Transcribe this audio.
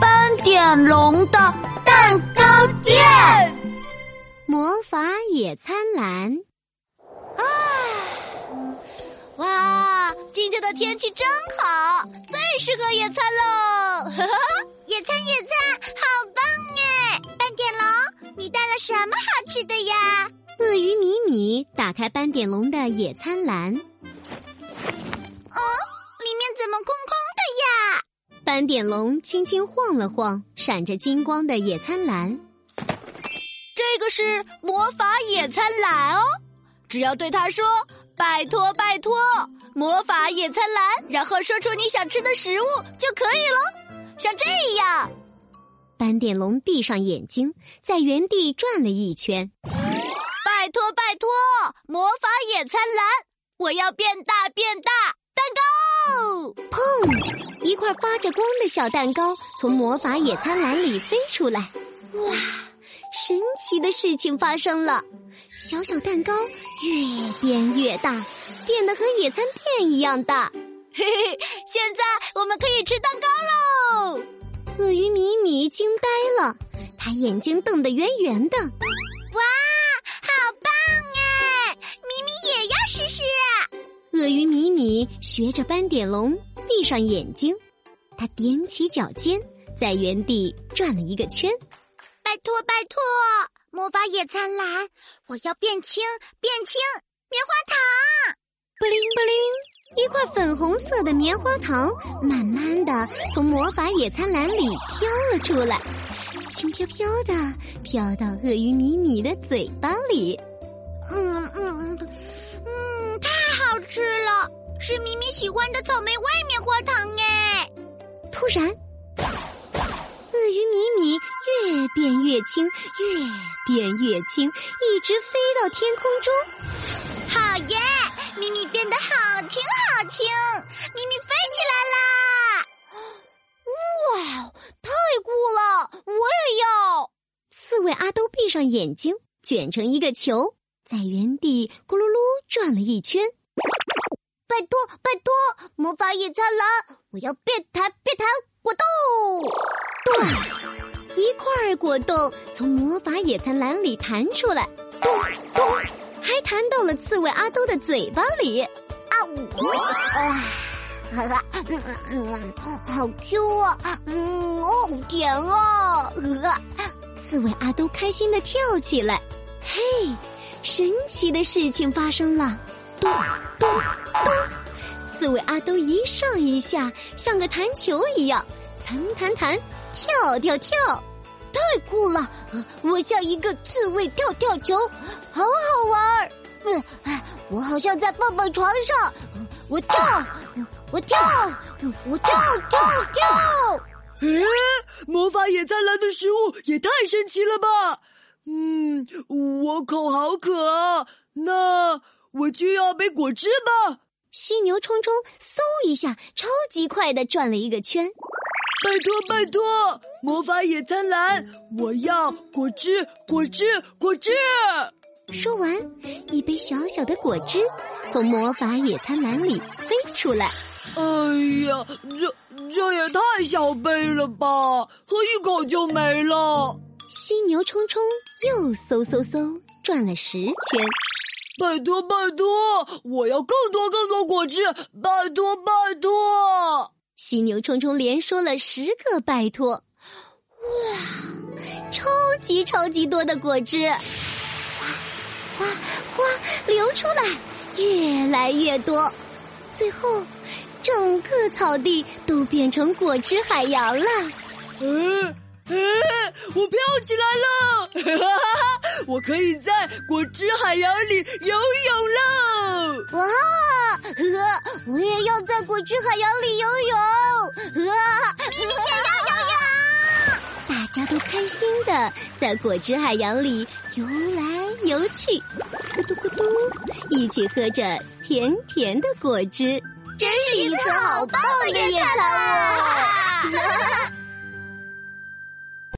斑点龙的蛋糕店，魔法野餐篮。啊！哇，今天的天气真好，最适合野餐喽！野餐野餐，好棒哎！斑点龙，你带了什么好吃的呀？鳄鱼米米打开斑点龙的野餐篮，哦，里面怎么空空？斑点龙轻轻晃了晃闪着金光的野餐篮，这个是魔法野餐篮哦，只要对他说“拜托拜托，魔法野餐篮”，然后说出你想吃的食物就可以了，像这样。斑点龙闭上眼睛，在原地转了一圈。拜托拜托，魔法野餐篮，我要变大变大，蛋糕！砰！一块发着光的小蛋糕从魔法野餐篮里飞出来。哇！神奇的事情发生了，小小蛋糕越变越大，变得和野餐垫一样大。嘿嘿，现在我们可以吃蛋糕喽！鳄鱼米米惊呆了，他眼睛瞪得圆圆的。哇，好棒哎！米米也要试试鳄鱼米米学着斑点龙闭上眼睛，他踮起脚尖，在原地转了一个圈。拜托拜托，魔法野餐篮，我要变轻变轻，棉花糖！布灵布灵，一块粉红色的棉花糖慢慢的从魔法野餐篮里飘了出来，轻飘飘的飘到鳄鱼米米的嘴巴里。嗯嗯嗯，太好吃了，是咪咪喜欢的草莓味棉花糖哎！突然，鳄鱼米米越变越轻，越变越轻，一直飞到天空中。好耶！咪咪变得好轻好轻，咪咪飞起来啦！哇，太酷了！我也要。刺猬阿兜闭上眼睛，卷成一个球。在原地咕噜噜转了一圈，拜托拜托，魔法野餐篮，我要变弹变弹果冻！咚，一块果冻从魔法野餐篮里弹出来，咚咚，还弹到了刺猬阿兜的嘴巴里。啊呜！啊，哈哈，好 Q 啊，嗯，好甜啊！刺猬阿兜开心的跳起来，嘿。神奇的事情发生了，咚咚咚！刺猬阿兜一上一下，像个弹球一样，弹弹弹，跳跳跳，太酷了！我像一个刺猬跳跳球，好好玩儿。嗯，我好像在蹦蹦床上，我跳，我跳，我跳跳跳。诶，魔法野餐篮的食物也太神奇了吧！嗯，我口好渴啊，那我就要杯果汁吧。犀牛冲冲嗖一下，超级快的转了一个圈。拜托拜托，魔法野餐篮，我要果汁果汁果汁。说完，一杯小小的果汁从魔法野餐篮里飞出来。哎呀，这这也太小杯了吧，喝一口就没了。犀牛冲冲又嗖嗖嗖转了十圈，拜托拜托，我要更多更多果汁，拜托拜托！犀牛冲冲连说了十个拜托，哇，超级超级多的果汁，哗哗哗流出来，越来越多，最后整个草地都变成果汁海洋了。嗯。哎，我飘起来了！哈哈哈，我可以在果汁海洋里游泳了！哇，呵，我也要在果汁海洋里游泳！呵，咪咪也要游泳！大家都开心的在果汁海洋里游来游去，咕嘟咕嘟，一起喝着甜甜的果汁，真是一次好棒的夜餐啊！